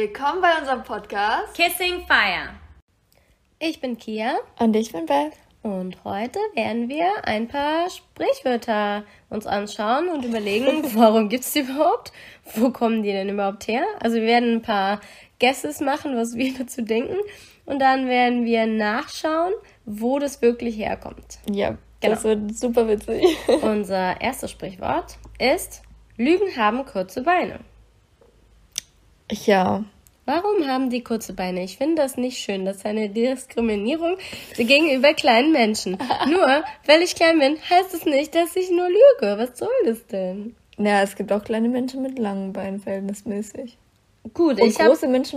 Willkommen bei unserem Podcast Kissing Fire. Ich bin Kia. Und ich bin Beth. Und heute werden wir ein paar Sprichwörter uns anschauen und überlegen, warum gibt's die überhaupt? Wo kommen die denn überhaupt her? Also wir werden ein paar Guesses machen, was wir dazu denken. Und dann werden wir nachschauen, wo das wirklich herkommt. Ja, das Genau. wird super witzig. Unser erstes Sprichwort ist, Lügen haben kurze Beine. Ja. Warum haben die kurze Beine? Ich finde das nicht schön. Das ist eine Diskriminierung gegenüber kleinen Menschen. Nur, weil ich klein bin, heißt es nicht, dass ich nur lüge. Was soll das denn? Ja, es gibt auch kleine Menschen mit langen Beinen, verhältnismäßig. Gut, Und ich habe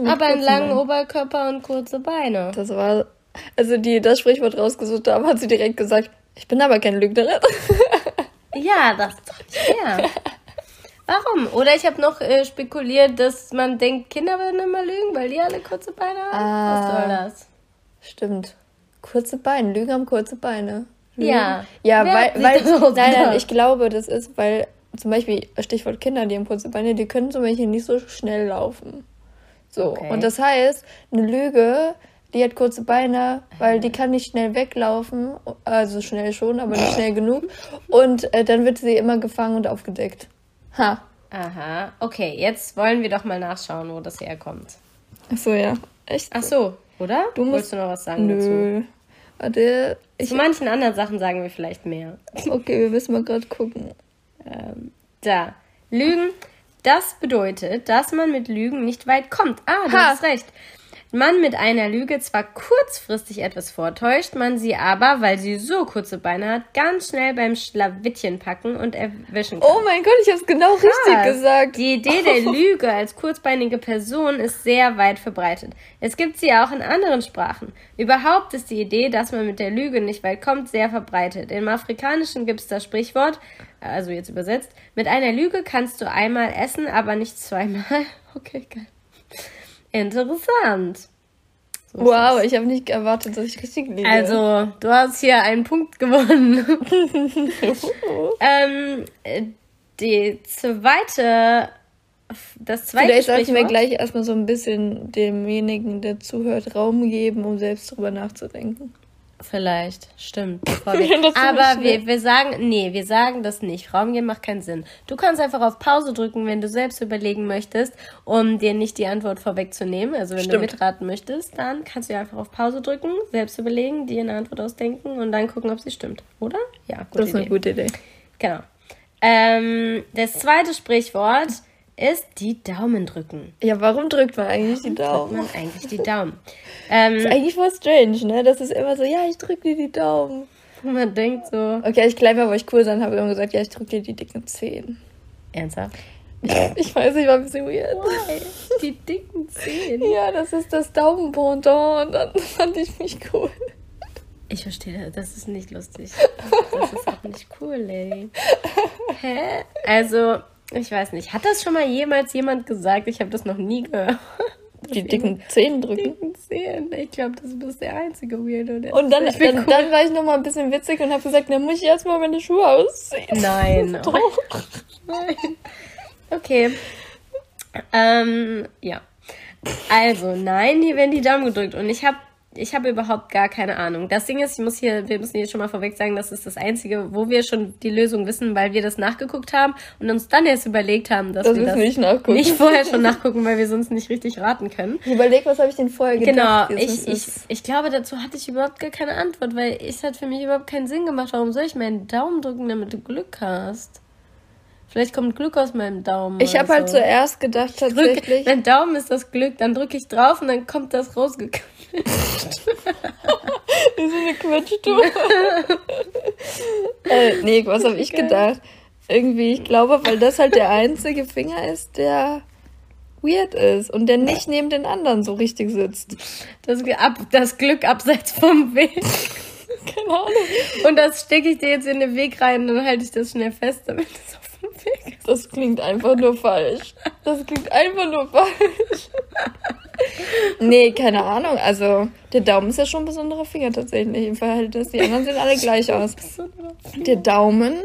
aber einen langen Beinen. Oberkörper und kurze Beine. Das war, also die das Sprichwort rausgesucht haben, hat sie direkt gesagt, ich bin aber keine Lügnerin. Ja, das ist doch nicht fair. Warum? Oder ich habe noch äh, spekuliert, dass man denkt, Kinder würden immer lügen, weil die alle kurze Beine haben. Was Ah. soll das? Stimmt. Kurze Beine, Lügen haben kurze Beine. Lügen. Ja. Ja, Wer weil, weil nein, nein, ich glaube, das ist, weil zum Beispiel Stichwort Kinder, die haben kurze Beine, die können zum Beispiel nicht so schnell laufen. So. Okay. Und das heißt, eine Lüge, die hat kurze Beine, weil die kann nicht schnell weglaufen, also schnell schon, aber nicht schnell genug. Und äh, dann wird sie immer gefangen und aufgedeckt. Ha. Aha. Okay, jetzt wollen wir doch mal nachschauen, wo das herkommt. Ach so, ja. Echt? Ach so, oder? Du musst- Wolltest du noch was sagen dazu? Nö. Warte, ich, Zu manchen anderen Sachen sagen wir vielleicht mehr. okay, wir müssen mal gerade gucken. Da. Lügen, das bedeutet, dass man mit Lügen nicht weit kommt. Ah, du Ha. hast recht. Man mit einer Lüge zwar kurzfristig etwas vortäuscht, man sie aber, weil sie so kurze Beine hat, ganz schnell beim Schlawittchen packen und erwischen kann. Oh mein Gott, ich hab's genau richtig Krass. gesagt. Die Idee der Lüge als kurzbeinige Person ist sehr weit verbreitet. Es gibt sie auch in anderen Sprachen. Überhaupt ist die Idee, dass man mit der Lüge nicht weit kommt, sehr verbreitet. Im Afrikanischen gibt es das Sprichwort, also jetzt übersetzt, mit einer Lüge kannst du einmal essen, aber nicht zweimal. Okay, geil. Interessant. So Wow, das. ich habe nicht erwartet, dass ich richtig liege. Also, du hast hier einen Punkt gewonnen. ähm, äh, die zweite, das zweite Vielleicht sollten wir Sprichwort- gleich erstmal so ein bisschen demjenigen, der zuhört, Raum geben, um selbst drüber nachzudenken. Vielleicht, stimmt. wir- Aber wir, wir sagen, nee, wir sagen das nicht. Raum geben macht keinen Sinn. Du kannst einfach auf Pause drücken, wenn du selbst überlegen möchtest, um dir nicht die Antwort vorwegzunehmen. Also wenn du Stimmt. mitraten möchtest, dann kannst du einfach auf Pause drücken, selbst überlegen, dir eine Antwort ausdenken und dann gucken, ob sie stimmt. Oder? Ja, gute Das ist eine Idee. gute Idee. Genau. Ähm, das zweite Sprichwort ist die Daumen drücken. Ja, warum drückt man eigentlich die Drückt Daumen? man eigentlich die Daumen. Ähm, Ist eigentlich voll strange, ne? Das ist immer so, ja, ich drück dir die Daumen. man denkt so, Okay, ich klein war, wo ich cool sein habe, immer gesagt, ja, ich drück dir die dicken Zehen. ernsthaft? Ich weiß nicht, war ein bisschen weird. Die dicken Zähne. Ja, das ist das Daumenpendant und dann fand ich mich cool. Ich verstehe, das ist nicht lustig. Das ist auch nicht cool, ey. Hä? Also, ich weiß nicht. Hat das schon mal jemals jemand gesagt? Ich habe das noch nie gehört. Die dicken Zehen drücken. dicken Zähne. Ich glaube, das ist der einzige Weirdo. Der Und dann, dann, cool. dann war ich nochmal ein bisschen witzig und habe gesagt, dann muss ich erstmal meine Schuhe ausziehen. Nein. Doch. Nein. Okay. Ähm, ja. Also, nein, hier werden die Daumen gedrückt. Und ich habe ich habe überhaupt gar keine Ahnung. Das Ding ist, ich muss hier, wir müssen hier schon mal vorweg sagen, das ist das Einzige, wo wir schon die Lösung wissen, weil wir das nachgeguckt haben und uns dann erst überlegt haben, dass Das wir das nicht nachgucken. nicht vorher schon nachgucken, weil wir sonst nicht richtig raten können. Ich überleg, was habe ich denn vorher Genau, gedacht? Jetzt ich, ich, ich glaube, dazu hatte ich überhaupt gar keine Antwort, weil es hat für mich überhaupt keinen Sinn gemacht. Warum soll ich meinen Daumen drücken, damit du Glück hast? Vielleicht kommt Glück aus meinem Daumen. Ich habe halt so. zuerst gedacht, Drück, tatsächlich. mein Daumen ist das Glück, dann drücke ich drauf und dann kommt das rausgekommen. Wie so eine Quetschtour. äh, nee, was habe ich gedacht? Irgendwie, ich glaube, weil das halt der einzige Finger ist, der weird ist und der nicht neben den anderen so richtig sitzt. Das, ab, das Glück abseits vom Weg. Keine Ahnung. Und das stecke ich dir jetzt in den Weg rein und dann halte ich das schnell fest, damit es auf ist. Das klingt einfach nur falsch. Das klingt einfach nur falsch. Nee, keine Ahnung. Also, der Daumen ist ja schon ein besonderer Finger tatsächlich im Verhältnis. Die anderen sehen alle gleich aus. Der Daumen,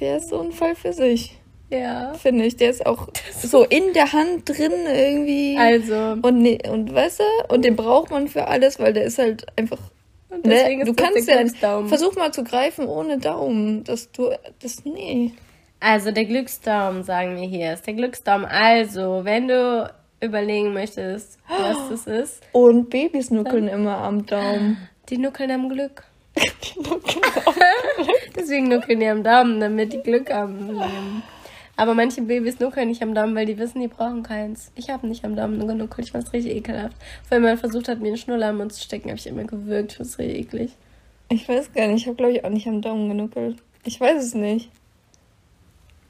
der ist so ein Fall für sich. Ja. Finde ich. Der ist auch so in der Hand drin irgendwie. Also. Und, ne, und weißt du, und den braucht man für alles, weil der ist halt einfach. Und Ne? Du kannst ja. Versuch mal zu greifen ohne Daumen. Dass du. Das. Nee. Also der Glücksdaum, sagen wir hier, ist der Glücksdaum. Also, wenn du überlegen möchtest, was das ist, Und Babys nuckeln immer am Daumen. die nuckeln am Glück. Deswegen nuckeln die am Daumen, damit die Glück haben. Aber manche Babys nuckeln nicht am Daumen, weil die wissen, die brauchen keins. Ich habe nicht am Daumen genuckelt. Ich fand's richtig ekelhaft. Wenn man versucht hat, mir einen Schnuller am Mund zu stecken, habe ich immer gewürgt. Ich fand's richtig eklig. Ich weiß gar nicht. Ich habe, glaube ich, auch nicht am Daumen genuckelt. Ich weiß es nicht.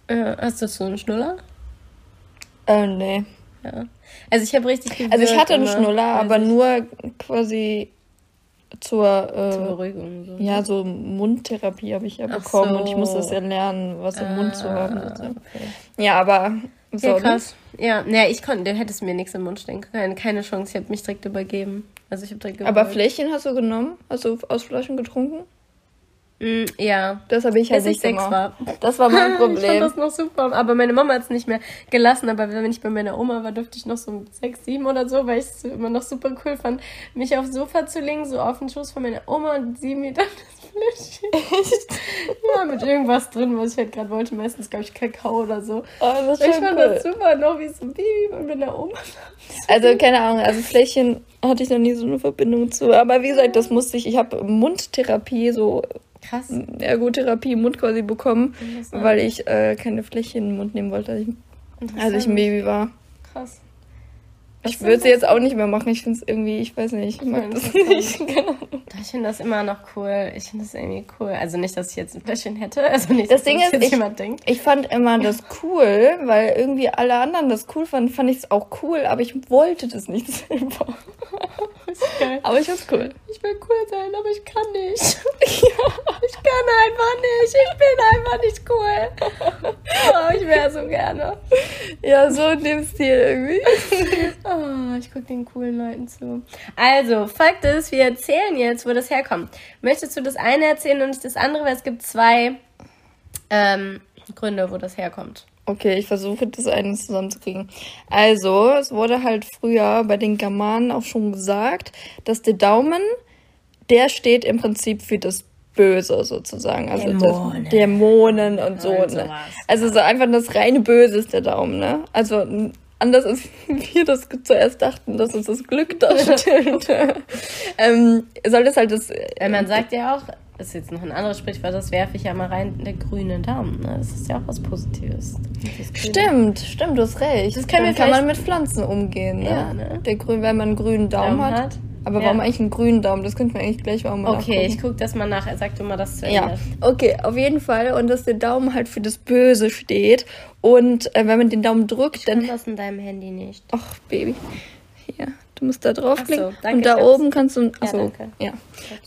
Äh, hast du so einen Schnuller? Äh, nee. Ja. Also ich habe richtig gewürgt. Also ich hatte einen Schnuller, weiß aber nur quasi zur, äh, Zur Beruhigung. So. ja, so Mundtherapie habe ich ja Ach bekommen und so. ich musste das ja lernen, was im Mund zu haben. Ah, sozusagen. okay. Ja, aber Ja, sonst- krass. Ja, naja, ich konnte, du hättest mir nichts im Mund stecken können. Keine Chance, ich habe mich direkt übergeben. Also ich habe direkt Aber gewürgt. Fläschchen hast du genommen? Hast du aus Flaschen getrunken? Mm, ja. Das habe ich halt Bis ich nicht sechs gemacht. war. Das war mein Ich fand Problem. das noch super. Aber meine Mama hat es nicht mehr gelassen. Aber wenn ich bei meiner Oma war, durfte ich noch so sechs, sieben oder so, weil ich es immer noch super cool fand, mich aufs Sofa zu legen, so auf den Schoß von meiner Oma und sie mir dann das Fläschchen. ja, mit irgendwas drin, was ich halt gerade wollte. Meistens, glaube ich, Kakao oder so. Oh, das ist Ich fand cool. das super, noch wie so ein Baby bei meiner Oma. Also, keine Ahnung, also Fläschchen hatte ich noch nie so eine Verbindung zu. Aber wie gesagt, das musste ich, ich habe Mundtherapie, so Krass. Ergotherapie im Mund quasi bekommen, weil ich äh, keine Fläschchen im Mund nehmen wollte, als ich, als ich ein. Baby war. Krass. Ich würde sie jetzt auch nicht mehr machen. Ich finde es irgendwie, ich weiß nicht, ich mag Ja, das nicht. Ahnung. Ich finde das immer noch cool. Ich finde das irgendwie cool. Also nicht, dass ich jetzt ein Fläschchen hätte. Also nicht, Das dass Ding das ist, ich- jemand denkt. Ich fand immer das cool, weil irgendwie alle anderen das cool fanden, fand ich es auch cool, aber ich wollte das nicht selber. Aber ich fand's cool. Ich will cool sein, aber ich kann nicht. Ich kann einfach nicht. Ich bin einfach nicht cool. Oh, ich wäre so gerne. Ja, so in dem Stil irgendwie. Oh, ich gucke den coolen Leuten zu. Also, Fakt ist, wir erzählen jetzt, wo das herkommt. Möchtest du das eine erzählen und nicht das andere? Weil es gibt zwei ähm, Gründe, wo das herkommt. Okay, ich versuche das eine zusammenzukriegen. Also, es wurde halt früher bei den Germanen auch schon gesagt, dass der Daumen, der steht im Prinzip für das Böse sozusagen. Also Dämonen. Das, Dämonen und so. Und ne? Also so einfach das reine Böse ist der Daumen, ne? Also anders als wir das zuerst dachten, dass uns das Glück darstellt. ähm, soll das halt das. Weil man sagt ja auch, ist jetzt noch ein anderes Sprichwort, das werfe ich ja mal rein, der grüne Daumen. Ne? Das ist ja auch was Positives. Das. Stimmt, stimmt, du hast recht. Das wir kann man mit Pflanzen umgehen, ne? Ja, ne? Der grün, wenn man einen grünen Daumen, Daumen hat. hat. Aber Ja. warum eigentlich einen grünen Daumen? Das könnten wir eigentlich gleich auch mal Okay, ich nachgucken. gucke das mal nach. Er sagt immer das zu Ende. Ja, okay, auf jeden Fall. Und dass der Daumen halt für das Böse steht. Und äh, wenn man den Daumen drückt, Dann dann. das in deinem Handy nicht. Ach, Baby. Hier, du musst da draufklicken. Ach so, danke, und da oben kannst du. Achso, Ja, ja, danke.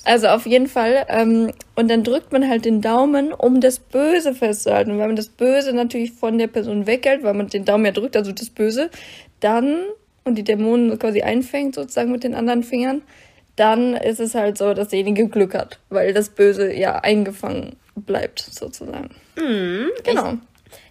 Also auf jeden Fall. Ähm, und dann drückt man halt den Daumen, um das Böse festzuhalten. Und wenn man das Böse natürlich von der Person weghält, weil man den Daumen ja drückt, also das Böse, dann und die Dämonen quasi einfängt sozusagen mit den anderen Fingern, dann ist es halt so, dass derjenige Glück hat, weil das Böse ja eingefangen bleibt sozusagen. Mhm. Genau.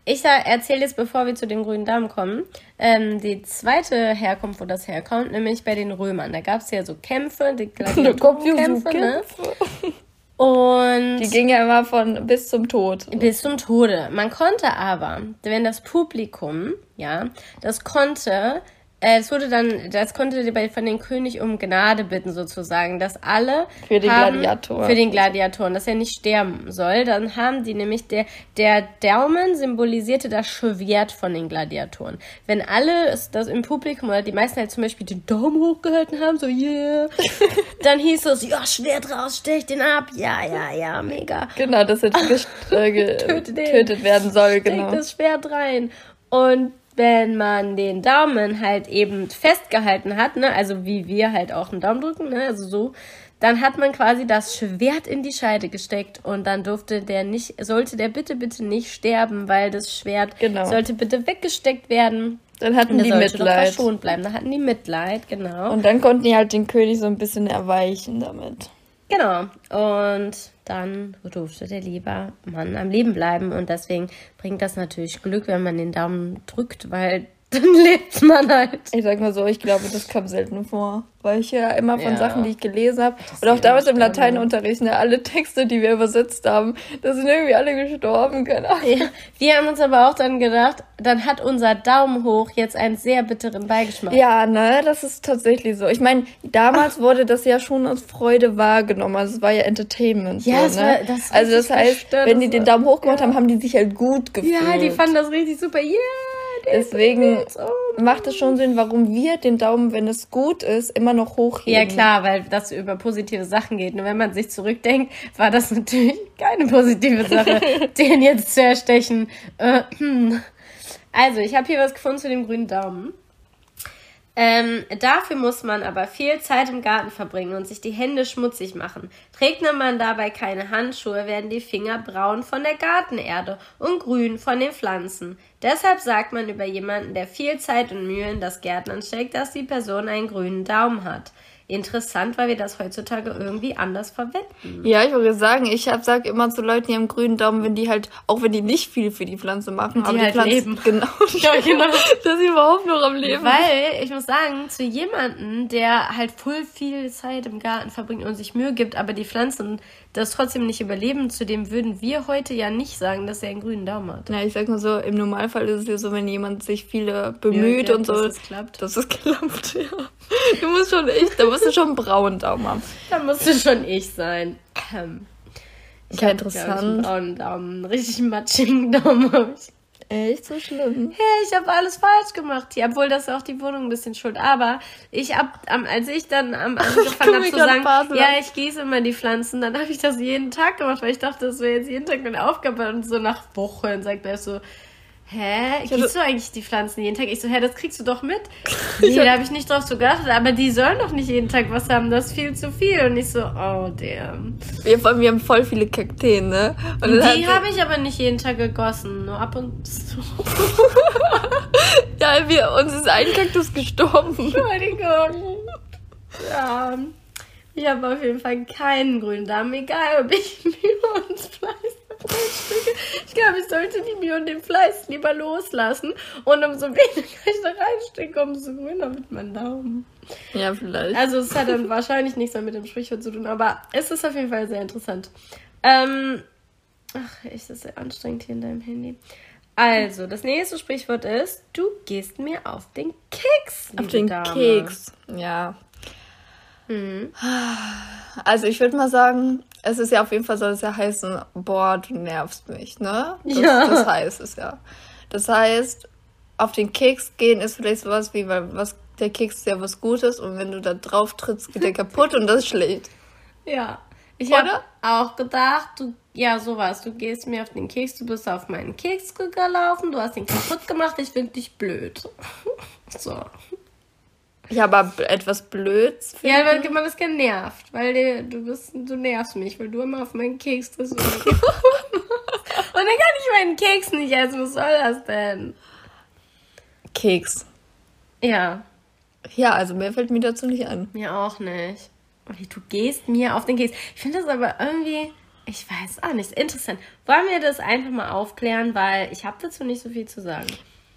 Ich erzähle jetzt, bevor wir zu den grünen Daumen kommen, ähm, die zweite Herkunft, wo das herkommt, nämlich bei den Römern. Da gab es ja so Kämpfe, die Gladiatorenkämpfe, ne? Kämpfe. Und Die ging ja immer von bis zum Tod. bis zum Tode. Man konnte aber, wenn das Publikum, ja, das konnte, es wurde dann, das konnte bei- von den König um Gnade bitten sozusagen, dass alle Für den haben, Gladiator. für den Gladiatoren, dass er nicht sterben soll. Dann haben die nämlich der der Daumen symbolisierte das Schwert von den Gladiatoren. Wenn alle das im Publikum oder die meisten halt zum Beispiel den Daumen hochgehalten haben, so yeah, dann hieß es, ja Schwert raus, stech den ab, ja ja ja, mega Genau, dass er ges- äh, getötet werden soll, steckt genau. das Schwert rein. Und wenn man den Daumen halt eben festgehalten hat, ne, also wie wir halt auch einen Daumen drücken, ne, also so, dann hat man quasi das Schwert in die Scheide gesteckt und dann durfte der nicht, sollte der bitte, bitte nicht sterben, weil das Schwert Genau. sollte bitte weggesteckt werden. Dann hatten die Mitleid. verschont bleiben. Da hatten die Mitleid, genau. Und dann konnten die halt den König so ein bisschen erweichen damit. Genau. Und dann durfte der liebe Mann am Leben bleiben. Und deswegen bringt das natürlich Glück, wenn man den Daumen drückt, weil dann lebt man halt. Ich sag mal so, ich glaube, das kam selten vor. Weil ich ja immer von ja. Sachen, die ich gelesen habe, und auch damals im Lateinunterricht, ne, alle Texte, die wir übersetzt haben, da sind irgendwie alle gestorben, keine Ahnung. Ja. Wir haben uns aber auch dann gedacht, dann hat unser Daumen hoch jetzt einen sehr bitteren Beigeschmack. Ja, ne, das ist tatsächlich so. Ich meine, damals Ach. wurde das ja schon als Freude wahrgenommen, also es war ja Entertainment. Ja, so, ne? war, das Also das heißt, wenn die den Daumen hoch gemacht ja. haben, haben die sich halt gut gefühlt. Ja, die fanden das richtig super. Yeah! Deswegen macht es schon Sinn, warum wir den Daumen, wenn es gut ist, immer noch hochheben. Ja klar, weil das über positive Sachen geht. Nur wenn man sich zurückdenkt, war das natürlich keine positive Sache, den jetzt zu erstechen. Äh, hm. Also, ich habe hier was gefunden zu dem grünen Daumen. Ähm, dafür muss man aber viel Zeit im Garten verbringen und sich die Hände schmutzig machen. Trägt man dabei keine Handschuhe, werden die Finger braun von der Gartenerde und grün von den Pflanzen. Deshalb sagt man über jemanden, der viel Zeit und Mühe in das Gärtnern steckt, dass die Person einen grünen Daumen hat interessant, weil wir das heutzutage irgendwie anders verwenden. Ja, ich wollte sagen, ich hab, sag immer zu Leuten, die haben grünen Daumen, wenn die halt, auch wenn die nicht viel für die Pflanze machen, die aber halt die Pflanze, leben. Genau, ja, genau. dass sie überhaupt noch am Leben Weil, ich muss sagen, zu jemanden, der halt voll viel Zeit im Garten verbringt und sich Mühe gibt, aber die Pflanzen das trotzdem nicht überleben, zu dem würden wir heute ja nicht sagen, dass er einen grünen Daumen hat. Ja, ich sag mal so, im Normalfall ist es ja so, wenn jemand sich viele bemüht ja, ja, und so. Dass es klappt. Dass es klappt, ja. Du musst schon echt, da musst du schon einen braunen Daumen haben. Da musst du schon ich sein. Ähm, ich ja, interessant. Ich, einen braunen Daumen, einen richtig matschigen Daumen habe ich. Echt so schlimm? Hey, ich habe alles falsch gemacht hier, obwohl das auch die Wohnung ein bisschen schuld. Aber ich hab, als ich dann um, angefangen habe zu sagen, Basel. ja, ich gieße immer die Pflanzen, dann habe ich das jeden Tag gemacht, weil ich dachte, das wäre jetzt jeden Tag meine Aufgabe. Und so nach Wochen sagt er so, hä, gießt du eigentlich die Pflanzen jeden Tag? Ich so, hä, das kriegst du doch mit. Nee, da habe ich nicht drauf so geachtet, aber die sollen doch nicht jeden Tag was haben, das ist viel zu viel. Und ich so, oh damn. Wir, wir haben voll viele Kakteen, ne? Und die habe ich aber nicht jeden Tag gegossen, nur ab und zu. ja, wir, uns ist ein Kaktus gestorben. Entschuldigung. Ja. Ich habe auf jeden Fall keinen grünen Darm, egal ob ich mir uns Fleisch ich glaube, ich sollte die Mühe und den Fleiß lieber loslassen und umso weniger ich da reinstecke, umso grüner wird mein Daumen. Ja, vielleicht. Also es hat dann wahrscheinlich nichts mehr mit dem Sprichwort zu tun, aber es ist auf jeden Fall sehr interessant. Ähm, ach, ist das sehr anstrengend hier in deinem Handy. Also, das nächste Sprichwort ist, du gehst mir auf den Keks. Auf den Dame. Keks, ja. Mhm. Also ich würde mal sagen, es ist ja auf jeden Fall soll es ja heißen, boah, du nervst mich, ne? Das, ja. das heißt es ja. Das heißt, auf den Keks gehen ist vielleicht sowas wie, weil was, der Keks ist ja was Gutes und wenn du da drauf trittst, geht der kaputt und das schlägt. Ja. Ich habe auch gedacht, du, ja, sowas, du gehst mir auf den Keks, du bist auf meinen Keks gelaufen, du hast ihn kaputt gemacht, ich finde dich blöd. so. Ja, aber etwas Blöds. Ja, weil man ist genervt, weil du bist, du nervst mich, weil du immer auf meinen Keks bist. und dann kann ich meinen Keks nicht essen. Was soll das denn? Keks. Ja. Ja, also mehr fällt mir dazu nicht an. Mir auch nicht. Du gehst mir auf den Keks. Ich finde das aber irgendwie, ich weiß auch nicht, interessant. Wollen wir das einfach mal aufklären, weil ich habe dazu nicht so viel zu sagen.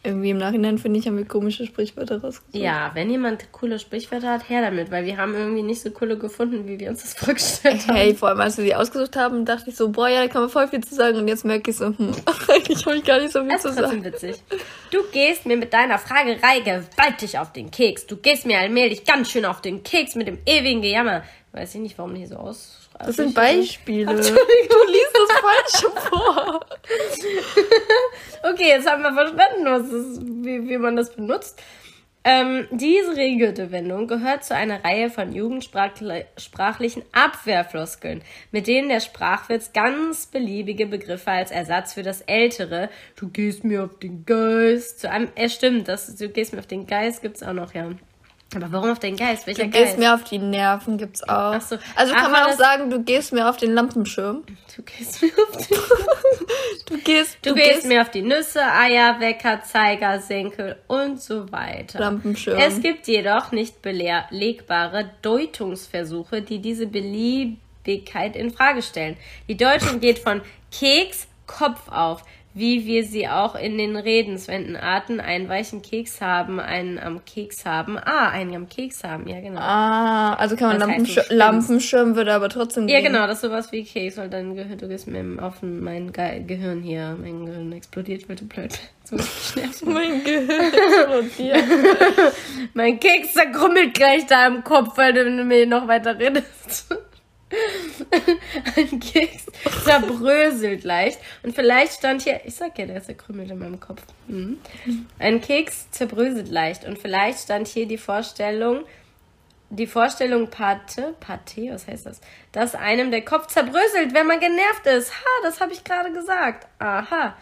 Irgendwie im Nachhinein finde ich, haben wir komische Sprichwörter rausgesucht. Ja, wenn jemand coole Sprichwörter hat, her damit, weil wir haben irgendwie nicht so coole gefunden, wie wir uns das vorgestellt haben. Hey, vor allem als wir die ausgesucht haben, dachte ich so, boah, ja, da kann man voll viel zu sagen und jetzt merke ich so, hm, eigentlich habe ich gar nicht so viel das zu ist sagen. witzig. Du gehst mir mit deiner Fragerei gewaltig auf den Keks. Du gehst mir allmählich ganz schön auf den Keks mit dem ewigen Gejammer. Weiß ich nicht, warum hier so aus das sind Beispiele. Du liest das Falsche vor. okay, jetzt haben wir verstanden, was ist, wie, wie man das benutzt. Ähm, diese Regelredewendung gehört zu einer Reihe von jugendsprachlichen Abwehrfloskeln, mit denen der Sprachwitz ganz beliebige Begriffe als Ersatz für das ältere Du gehst mir auf den Geist zu einem, er stimmt, das Du gehst mir auf den Geist gibt's auch noch, ja. Aber warum auf den Geist? Welcher du Geist? gehst mir auf die Nerven, gibt's auch. Ach so. Also kann man auch sagen, du gehst mir auf den Lampenschirm. Du gehst mir auf den Du gehst, du, du gehst, gehst, mir auf die Nüsse, Eier, Wecker, Zeiger, Senkel und so weiter. Lampenschirm. Es gibt jedoch nicht belegbare Deutungsversuche, die diese belieb Glaubwürdigkeit in Frage stellen. Die Deutung geht von Keks, Kopf auf wie wir sie auch in den Redenswendenarten einen weichen Keks haben, einen am Keks haben. Ah, einen am Keks haben, ja genau. Ah, also kann man Lampensch heißt, Lampenschirm würde aber trotzdem Ja, genau, das ist sowas wie Keks, weil dein Gehirn, du gehst mir auf mein Ge Gehirn hier, mein Gehirn explodiert, wird blöd. So mein Gehirn explodiert. mein Keks zerkrümmelt gleich da im Kopf, weil du mir noch weiter redest. ein Keks zerbröselt leicht. Und vielleicht stand hier, ich sag ja, der ist zerkrümmelt in meinem Kopf. Mhm. Ein Keks zerbröselt leicht. Und vielleicht stand hier die Vorstellung, die Vorstellung Pate, Pate, was heißt das? Dass einem der Kopf zerbröselt, wenn man genervt ist. Ha, das habe ich gerade gesagt. Aha.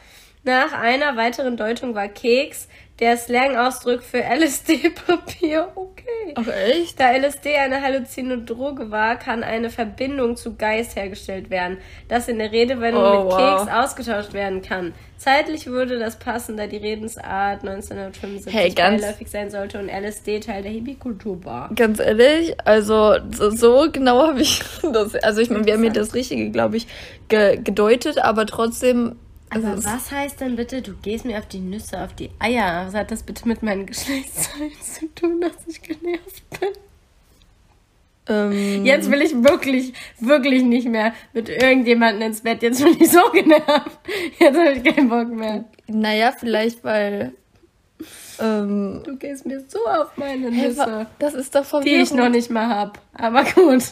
Nach einer weiteren Deutung war Keks der Slang-Ausdruck für LSD-Papier. Okay. Ach echt? Da LSD eine halluzinogene Droge war, kann eine Verbindung zu Geist hergestellt werden, das in der Redewendung oh, mit wow. Keks ausgetauscht werden kann. Zeitlich würde das passen, da die Redensart 1975 hey, beiläufig sein sollte und LSD Teil der Hippie-Kultur war. Ganz ehrlich, also so, so genau habe ich das. Also ich meine, wir haben mir das Richtige, glaube ich, ge gedeutet, aber trotzdem aber also was heißt denn bitte, du gehst mir auf die Nüsse, auf die Eier? Was hat das bitte mit meinen Geschlechtsteilen zu tun, dass ich genervt bin? Ähm, jetzt will ich wirklich, wirklich nicht mehr mit irgendjemandem ins Bett. Jetzt bin ich so genervt. Jetzt habe ich keinen Bock mehr. Naja, vielleicht weil. Ähm, du gehst mir so auf meine Nüsse. Hey, das ist doch verwirrend. Die ich noch nicht mal hab. Aber gut.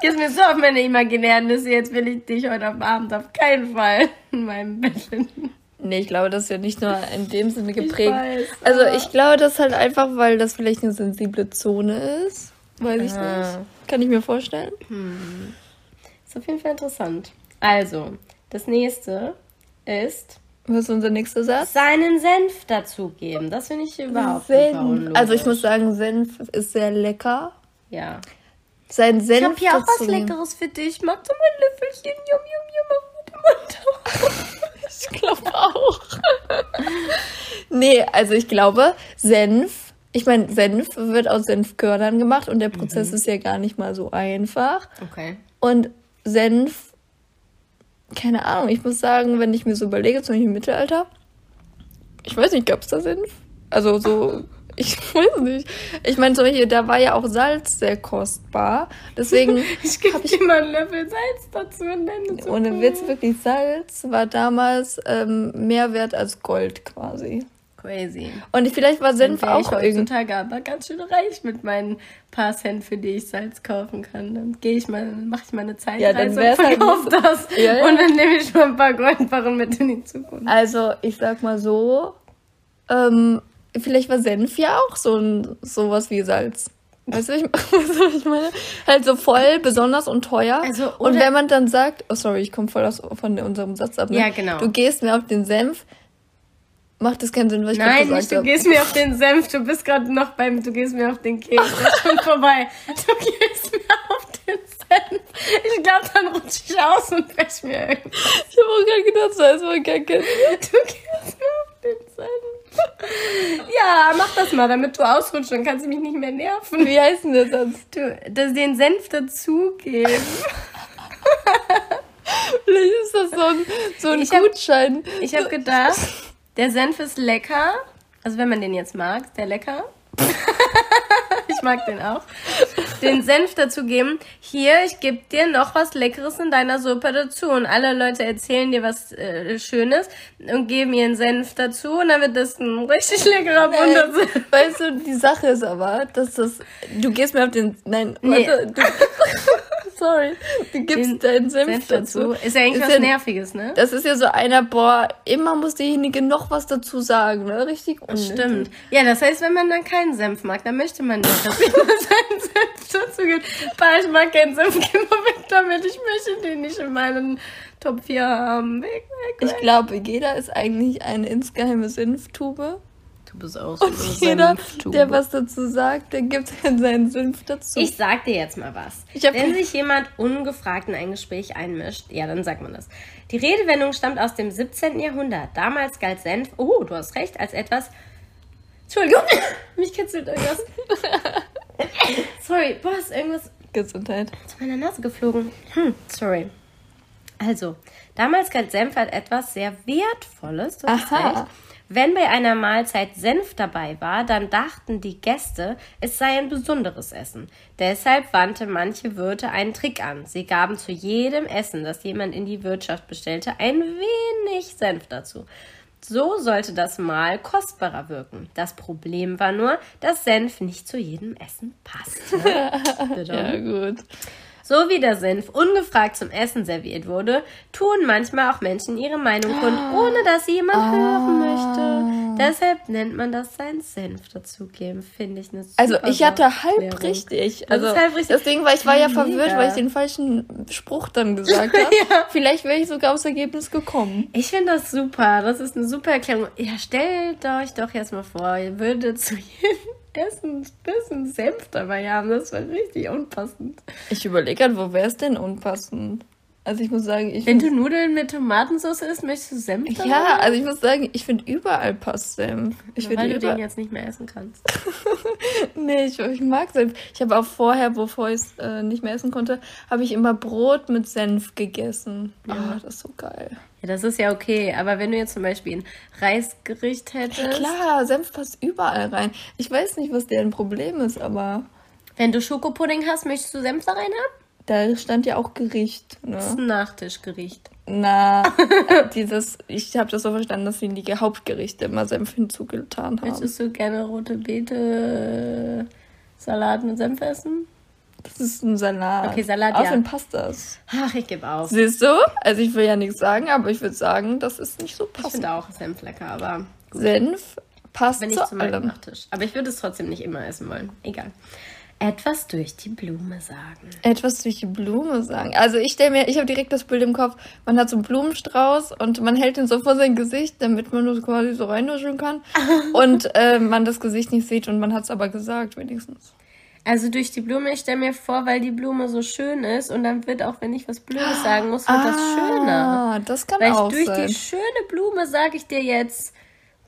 Gehst mir so auf meine imaginären Nüsse, jetzt will ich dich heute Abend auf keinen Fall in meinem Bett finden. Nee, ich glaube, das ist ja nicht nur in dem Sinne geprägt. Ich weiß, also ich glaube, das halt einfach, weil das vielleicht eine sensible Zone ist. Weiß ich ah. nicht. Kann ich mir vorstellen. Hm. Ist auf jeden Fall interessant. Also, das nächste ist. Was ist unser nächster Satz? Seinen Senf dazugeben. Das finde ich überhaupt Senf. nicht Also ich muss sagen, Senf ist sehr lecker. Ja sein Senf Ich habe hier auch was Leckeres für dich. Magst du mein Löffelchen? Yum, yum, yum, ich glaube auch. nee, also ich glaube, Senf, ich meine, Senf wird aus Senfkörnern gemacht und der mhm. Prozess mhm. ist ja gar nicht mal so einfach. Okay. Und Senf, keine Ahnung, ich muss sagen, wenn ich mir so überlege, zum Beispiel im Mittelalter, ich weiß nicht, gab es da Senf? Also so ich weiß nicht. Ich meine, so hier, da war ja auch Salz sehr kostbar. Deswegen. ich gebe dir mal einen Löffel Salz dazu und dann so Ohne Witz, wirklich, Salz war damals ähm, mehr wert als Gold quasi. Crazy. Und vielleicht war Senf auch ich heutzutage aber ganz schön reich mit meinen paar Cent, für die ich Salz kaufen kann. Dann gehe ich mal, mache ich mal eine Zeitreise ja, dann und verkaufe halt das. Ja, ja. Und dann nehme ich mal ein paar Goldbarren mit in die Zukunft. Also, ich sag mal so, ähm, vielleicht war Senf ja auch so ein sowas wie Salz. Weißt du, ich, was ich meine? Halt so voll, besonders und teuer. Also, und wenn man dann sagt, oh sorry, ich komme voll aus, von unserem Satz ab. Ne? Ja, genau. Du gehst mir auf den Senf, macht das keinen Sinn, was ich Nein, gesagt nicht, du gehst mir auf den Senf, du bist gerade noch beim, du gehst mir auf den Keks, das ist schon vorbei. Du gehst mir auf den Senf. Ich glaube, dann rutsche ich aus und brech mir irgendwas. Ich habe auch gerade gedacht, so man gar kein Du gehst mir auf den Senf. Ja, mach das mal, damit du ausrutschst, dann kannst du mich nicht mehr nerven. Wie heißt denn das sonst? Du, das den Senf dazugeben. Vielleicht ist das so ein, so ein ich Gutschein. Hab, ich habe gedacht, der Senf ist lecker. Also wenn man den jetzt mag, ist der lecker. ich mag den auch. Den Senf dazu geben. Hier, ich gebe dir noch was Leckeres in deiner Suppe dazu. Und alle Leute erzählen dir was äh, Schönes und geben ihren Senf dazu. Und dann wird das ein richtig leckerer bunter Senf. Weißt du, die Sache ist aber, dass das. Du gehst mir auf den. Nein, nee. warte. Du, sorry. Du gibst den deinen Senf, Senf dazu. dazu. Ist ja eigentlich ist was ja, Nerviges, ne? Das ist ja so einer, boah, immer muss derjenige noch was dazu sagen, ne? Richtig unnötig. Stimmt. Ja, das heißt, wenn man dann keinen Senf mag, dann möchte man nicht, dass jemand seinen Senf dazu gibt. Bah, ich mag keinen Senf, geh mal weg damit. Ich möchte den nicht in meinen Top 4 haben. Weg, weg, weg. Ich glaube, jeder ist eigentlich eine insgeheime Senftube. Du bist auch so Und jeder, der was dazu sagt, der gibt seinen Senf dazu. Ich sag dir jetzt mal was. Wenn sich jemand ungefragt in ein Gespräch einmischt, ja, dann sagt man das. Die Redewendung stammt aus dem 17. Jahrhundert. Damals galt Senf, oh, du hast recht, als etwas. Entschuldigung, mich kitzelt irgendwas. Sorry, boah, ist irgendwas Gesundheit. Zu meiner Nase geflogen. Hm, sorry. Also, damals galt Senf als etwas sehr Wertvolles. Du Aha. recht. Wenn bei einer Mahlzeit Senf dabei war, dann dachten die Gäste, es sei ein besonderes Essen. Deshalb wandte manche Wirte einen Trick an. Sie gaben zu jedem Essen, das jemand in die Wirtschaft bestellte, ein wenig Senf dazu. So sollte das Mahl kostbarer wirken. Das Problem war nur, dass Senf nicht zu jedem Essen passte. Bitte. Ja, gut. So wie der Senf ungefragt zum Essen serviert wurde, tun manchmal auch Menschen ihre Meinung kund, ohne dass sie jemand hören möchte. Deshalb nennt man das sein Senf dazugeben, finde ich eine super Also ich hatte halb Erklärung. richtig. Das Also ist halb richtig. Deswegen war ich war ja verwirrt, weil ich den falschen Spruch dann gesagt habe. Vielleicht wäre ich sogar aufs Ergebnis gekommen. Ich finde das super. Das ist eine super Erklärung. Ja, stellt euch doch jetzt mal vor, ihr würdet zu jedem Essen ein bisschen Senf dabei haben. Das wäre richtig unpassend. Ich überlege gerade, wo wäre es denn unpassend? Also ich muss sagen, ich Wenn du Nudeln mit Tomatensauce isst, möchtest du Senf ja, also ich muss sagen, ich finde überall passt Senf. Ich weil du den jetzt nicht mehr essen kannst. Nee, ich, ich mag Senf. Ich habe auch vorher, bevor ich es äh, nicht mehr essen konnte, habe ich immer Brot mit Senf gegessen. Ja, das ist so geil. Ja, das ist ja okay. Aber wenn du jetzt zum Beispiel ein Reisgericht hättest, Klar, Senf passt überall rein. Ich weiß nicht, was deren Problem ist, aber wenn du Schokopudding hast, möchtest du Senf da rein haben? Da stand ja auch Gericht. Das ist Ne? ein Nachtischgericht. Na, dieses, ich habe das so verstanden, dass sie in die Hauptgerichte immer Senf hinzugetan haben. Möchtest du gerne rote Beete Salat mit Senf essen? Das ist ein Salat. Okay, Salat, ja. Außerdem passt das. Ach, ich gebe auf. Siehst du? Also ich will ja nichts sagen, aber ich würde sagen, das ist nicht so Ich passend. finde auch Senf lecker, aber Senf passt wenn nicht zu zu meinem. Nachtisch. Aber ich würde es trotzdem nicht immer essen wollen. Egal. Etwas durch die Blume sagen. Etwas durch die Blume sagen. Also ich stelle mir, ich habe direkt das Bild im Kopf, man hat so einen Blumenstrauß und man hält ihn so vor sein Gesicht, damit man das quasi so reinnuscheln kann. und äh, man das Gesicht nicht sieht und man hat es aber gesagt, wenigstens. Also durch die Blume, ich stelle mir vor, weil die Blume so schön ist und dann wird auch, wenn ich was Blödes sagen muss, wird das schöner. Ah, das kann Weil ich auch durch sein. die schöne Blume sage ich dir jetzt,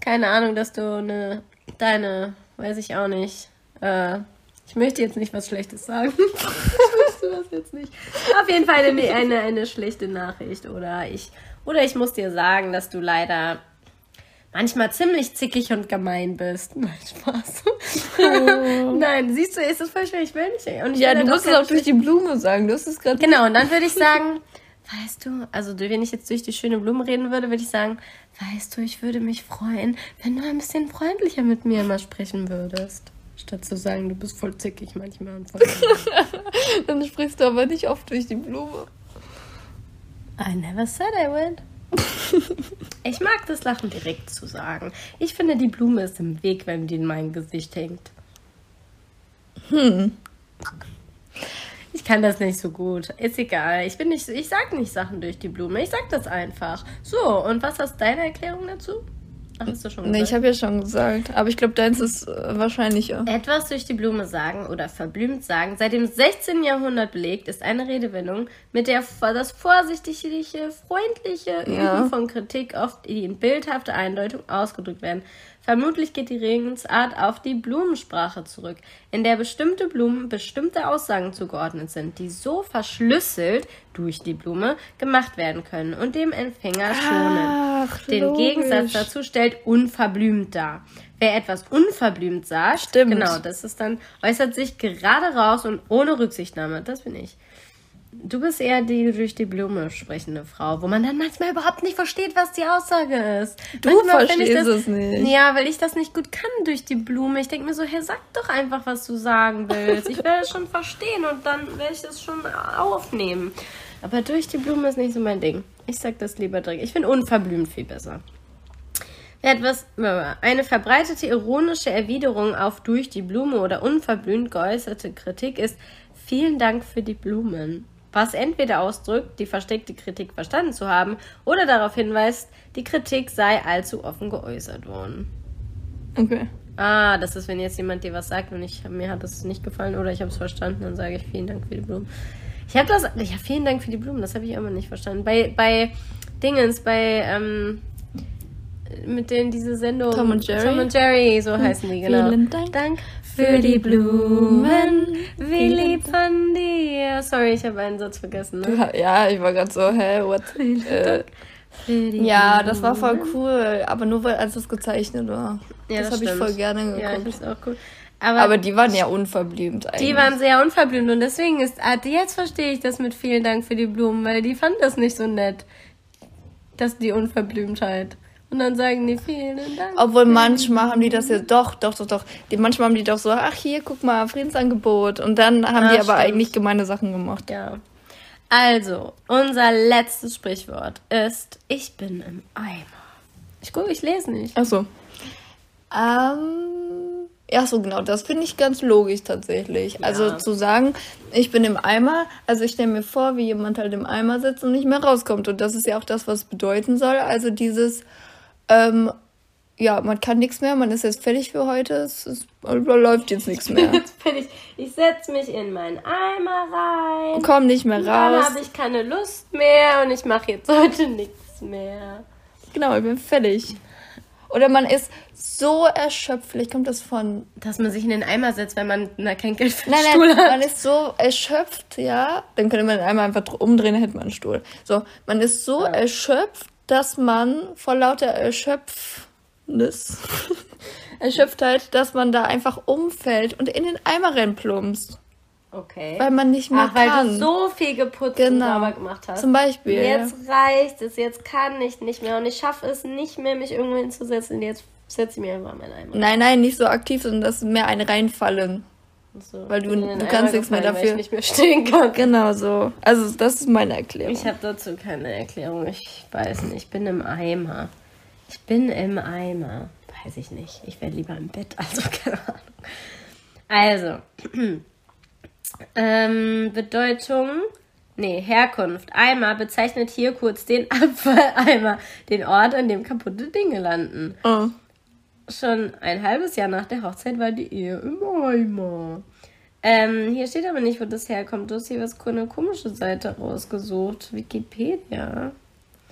keine Ahnung, dass du eine, deine, weiß ich auch nicht, äh, ich möchte jetzt nicht was Schlechtes sagen. ich möchte das jetzt nicht. Auf jeden Fall eine, eine, eine schlechte Nachricht oder ich, oder ich muss dir sagen, dass du leider manchmal ziemlich zickig und gemein bist. Nein, Spaß. Nein, siehst du, ist das voll schwer, ich will nicht. Und ich ja, du musst es auch durch die Blume sagen. Du hast es gerade. Genau, und dann würde ich sagen, weißt du, also wenn ich jetzt durch die schöne Blume reden würde, würde ich sagen, weißt du, ich würde mich freuen, wenn du ein bisschen freundlicher mit mir immer sprechen würdest. Statt zu sagen, du bist voll zickig manchmal und voll. Dann sprichst du aber nicht oft durch die Blume. I never said I would. Ich mag das Lachen direkt zu sagen. Ich finde, die Blume ist im Weg, wenn die in mein Gesicht hängt. Hm. Ich kann das nicht so gut. Ist egal. Ich bin nicht, ich sag nicht Sachen durch die Blume. Ich sag das einfach. So, und was ist deine Erklärung dazu? Ach, hast du schon Nee, gesagt. ich habe ja schon gesagt. Aber ich glaube, deins ist äh, wahrscheinlicher. Etwas durch die Blume sagen oder verblümt sagen, seit dem 16. Jahrhundert belegt, ist eine Redewendung, mit der das vorsichtige, freundliche Ja. Üben von Kritik oft in bildhafte Eindeutung ausgedrückt werden. Vermutlich geht die Redensart auf die Blumensprache zurück, in der bestimmte Blumen bestimmte Aussagen zugeordnet sind, die so verschlüsselt durch die Blume gemacht werden können und dem Empfänger schonen. Ach, Den logisch. Gegensatz dazu stellt unverblümt dar. Wer etwas unverblümt sagt, Stimmt. genau, das ist dann, äußert sich gerade raus und ohne Rücksichtnahme. Das bin ich. Du bist eher die durch die Blume sprechende Frau, wo man dann manchmal überhaupt nicht versteht, was die Aussage ist. Du manchmal verstehst es nicht. Ja, weil ich das nicht gut kann durch die Blume. Ich denke mir so, hey, sag doch einfach, was du sagen willst. Ich werde es schon verstehen und dann werde ich das schon aufnehmen. Aber durch die Blume ist nicht so mein Ding. Ich sag das lieber direkt. Ich finde unverblümt viel besser. Etwas, eine verbreitete ironische Erwiderung auf durch die Blume oder unverblümt geäußerte Kritik ist, vielen Dank für die Blumen. Was entweder ausdrückt, die versteckte Kritik verstanden zu haben, oder darauf hinweist, die Kritik sei allzu offen geäußert worden. Okay. Ah, das ist, wenn jetzt jemand dir was sagt und ich, mir hat das nicht gefallen oder ich habe es verstanden, dann sage ich vielen Dank für die Blumen. Ich habe das, ja, vielen Dank für die Blumen, das habe ich immer nicht verstanden. Bei, bei Dingens, bei, ähm, mit denen diese Sendung. Tom und Jerry. Tom und Jerry, so heißen die, genau. Vielen Dank. Dank für die Blumen, wie lieb von dir. Sorry, ich habe einen Satz vergessen. Ne? Ja, ich war gerade so, hä, what? Äh, ja, das war voll cool, aber nur weil als es gezeichnet war. Ja, das, das habe ich voll gerne geguckt. Ja, ich ist auch cool. Aber, aber, die waren ja unverblümt eigentlich. Die waren sehr unverblümt und deswegen ist, ah, jetzt verstehe ich das mit vielen Dank für die Blumen, weil die fanden das nicht so nett, dass die Unverblümtheit. Und dann sagen die vielen Dank. Obwohl manchmal haben die das ja doch, doch, doch, doch. Die, manchmal haben die doch so, ach hier, guck mal, Friedensangebot. Und dann haben ah, die aber stimmt. eigentlich gemeine Sachen gemacht. Ja. Also, unser letztes Sprichwort ist, ich bin im Eimer. Ich gucke, ich lese nicht. Ach so. Ähm, ja, so genau, das finde ich ganz logisch tatsächlich. Ja. Also zu sagen, ich bin im Eimer, also ich stelle mir vor, wie jemand halt im Eimer sitzt und nicht mehr rauskommt. Und das ist ja auch das, was bedeuten soll. Also dieses, ähm, ja, man kann nichts mehr, man ist jetzt fertig für heute, es, es läuft jetzt nichts mehr. Jetzt bin ich, ich setze mich in meinen Eimer rein. Komm nicht mehr raus. Dann habe ich keine Lust mehr und ich mache jetzt heute nichts mehr. Genau, ich bin fertig. Oder man ist so erschöpft, kommt das von. Dass man sich in den Eimer setzt, wenn man na, kein Geld für den nein, Stuhl nein, hat. Man ist so erschöpft, ja. Dann könnte man den Eimer einfach umdrehen, dann hätte man einen Stuhl. So, man ist so ja. erschöpft, dass man vor lauter Erschöpfnis, Erschöpftheit, dass man da einfach umfällt und in den Eimer reinplumpst. Okay. Weil man nicht mehr Ach, kann. weil du so viel geputzt genau. und sauber gemacht hast. Zum Beispiel. Jetzt reicht es, jetzt kann ich nicht mehr und ich schaffe es nicht mehr, mich irgendwo hinzusetzen. Jetzt setze ich mir einfach meinen Eimer. Nein, nein, nicht so aktiv, sondern dass mehr ein reinfallen. So, weil du, du kannst nichts mehr dafür. Weil ich nicht mehr stehen kann. Genau so. Also das ist meine Erklärung. Ich habe dazu keine Erklärung. Ich weiß nicht. Ich bin im Eimer. Ich bin im Eimer. Weiß ich nicht. Ich wäre lieber im Bett. Also keine Ahnung. Also. ähm, Bedeutung. Nee, Herkunft. Eimer bezeichnet hier kurz den Abfalleimer, den Ort, an dem kaputte Dinge landen. Oh. Schon ein halbes Jahr nach der Hochzeit war die Ehe im Eimer. Ähm, hier steht aber nicht, wo das herkommt. Du hast hier was eine komische Seite rausgesucht. Wikipedia.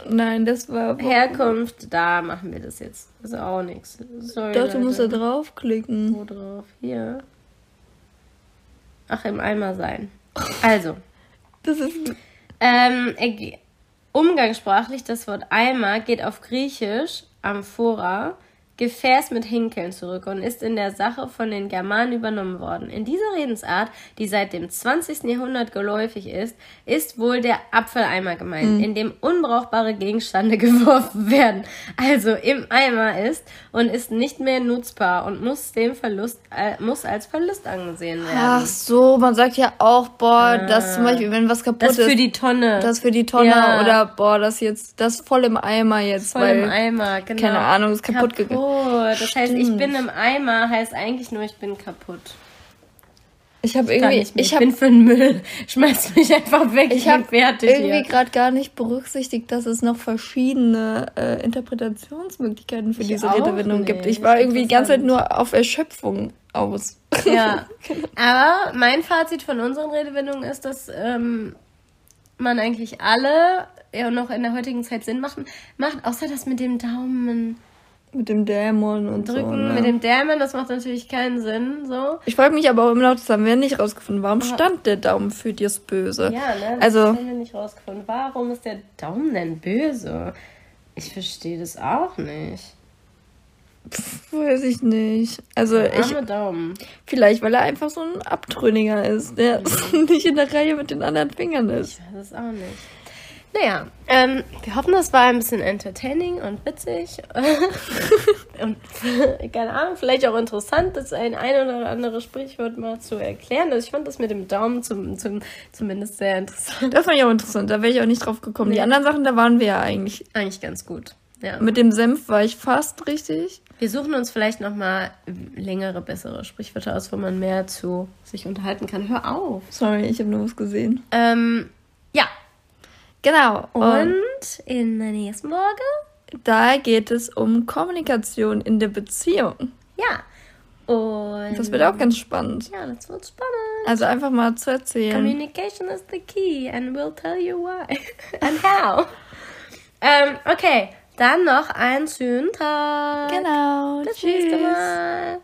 Nein, das war. Herkunft, da machen wir das jetzt. Das ist auch nichts. Sorry. Doch, du musst da draufklicken. Wo drauf? Hier. Ach, im Eimer sein. Also. das ist. Ähm, umgangssprachlich, das Wort Eimer geht auf Griechisch, Amphora, Gefäß mit Hinkeln zurück und ist in der Sache von den Germanen übernommen worden. In dieser Redensart, die seit dem 20. Jahrhundert geläufig ist, ist wohl der Apfeleimer gemeint, mhm. in dem unbrauchbare Gegenstände geworfen werden, also im Eimer ist und ist nicht mehr nutzbar und muss dem Verlust äh, muss als Verlust angesehen werden. Ach so, man sagt ja auch, boah, ah, das zum Beispiel, wenn was kaputt ist. Das für die Tonne. Das für die Tonne ja. oder boah, das jetzt, das voll im Eimer jetzt, voll weil, im Eimer, genau. Keine Ahnung, ist kaputt, kaputt gegangen. Das Stimmt. heißt, ich bin im Eimer, heißt eigentlich nur, ich bin kaputt. Ich habe irgendwie, ich, ich hab, bin für den Müll. Schmeiß mich einfach weg. Ich habe irgendwie gerade gar nicht berücksichtigt, dass es noch verschiedene äh, Interpretationsmöglichkeiten für ich diese Redewendung gibt. Ich war irgendwie die ganze Zeit nur auf Erschöpfung aus. Ja, aber mein Fazit von unseren Redewendungen ist, dass ähm, man eigentlich alle ja noch in der heutigen Zeit Sinn machen macht, außer das mit dem Daumen mit dem Dämon und Drücken so. Ne? Mit dem Dämon, das macht natürlich keinen Sinn. So. Ich frage mich aber auch immer noch, das haben wir nicht rausgefunden. Warum stand der Daumen für dir böse? Ja, ne? Das also, haben wir nicht rausgefunden. Warum ist der Daumen denn böse? Ich verstehe das auch nicht. Pff, weiß ich nicht. Also der ich. Daumen. Vielleicht, weil er einfach so ein Abtrünniger ist, der mhm. nicht in der Reihe mit den anderen Fingern ist. Ich weiß es auch nicht. Naja, ähm, wir hoffen, das war ein bisschen entertaining und witzig. und keine Ahnung, vielleicht auch interessant, das ein ein oder andere Sprichwort mal zu erklären. Also ich fand das mit dem Daumen zum, zum, zumindest sehr interessant. Das fand ich auch interessant, da wäre ich auch nicht drauf gekommen. Nee. Die anderen Sachen, da waren wir ja eigentlich. Eigentlich ganz gut. Ja. Mit dem Senf war ich fast richtig. Wir suchen uns vielleicht nochmal längere, bessere Sprichwörter aus, wo man mehr zu sich unterhalten kann. Hör auf. Sorry, ich habe nur was gesehen. Ähm, ja, Genau. Und in der nächsten Folge? Da geht es um Kommunikation in der Beziehung. Ja. Und das wird auch ganz spannend. Ja, das wird spannend. Also einfach mal zu erzählen. Communication is the key and we'll tell you why and how. ähm, okay, Dann noch einen schönen Tag. Genau. Bis Tschüss. nächste Mal.